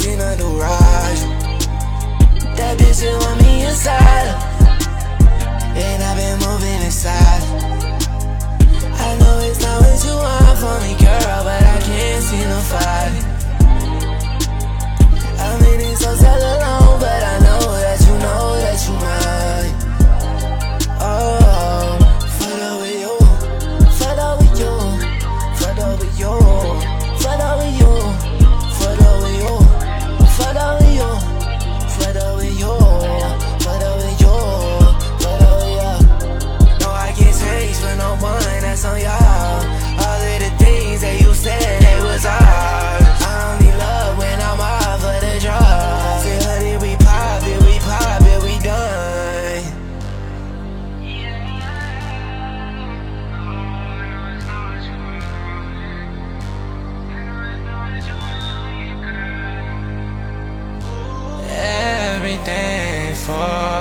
seen her do right. day for